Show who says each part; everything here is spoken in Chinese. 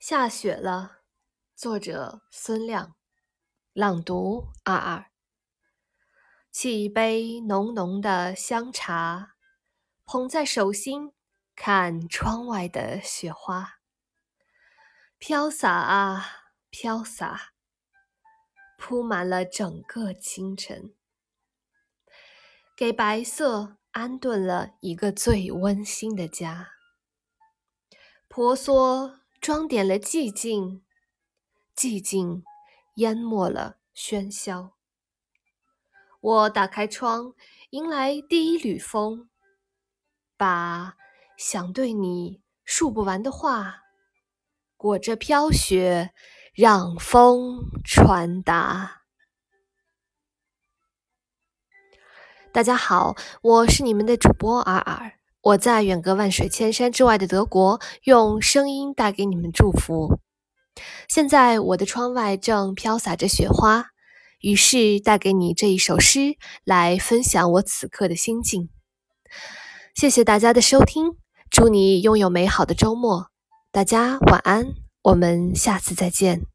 Speaker 1: 下雪了，作者孙亮，朗读二二。沏一杯浓浓的香茶，捧在手心，看窗外的雪花，飘洒啊飘洒，铺满了整个清晨，给白色安顿了一个最温馨的家，婆娑。装点了寂静，寂静淹没了喧嚣。我打开窗，迎来第一缕风，把想对你述不完的话，裹着飘雪，让风传达。大家好，我是你们的主播尔尔。我在远隔万水千山之外的德国，用声音带给你们祝福。现在我的窗外正飘洒着雪花，于是带给你这一首诗，来分享我此刻的心境。谢谢大家的收听，祝你拥有美好的周末。大家晚安，我们下次再见。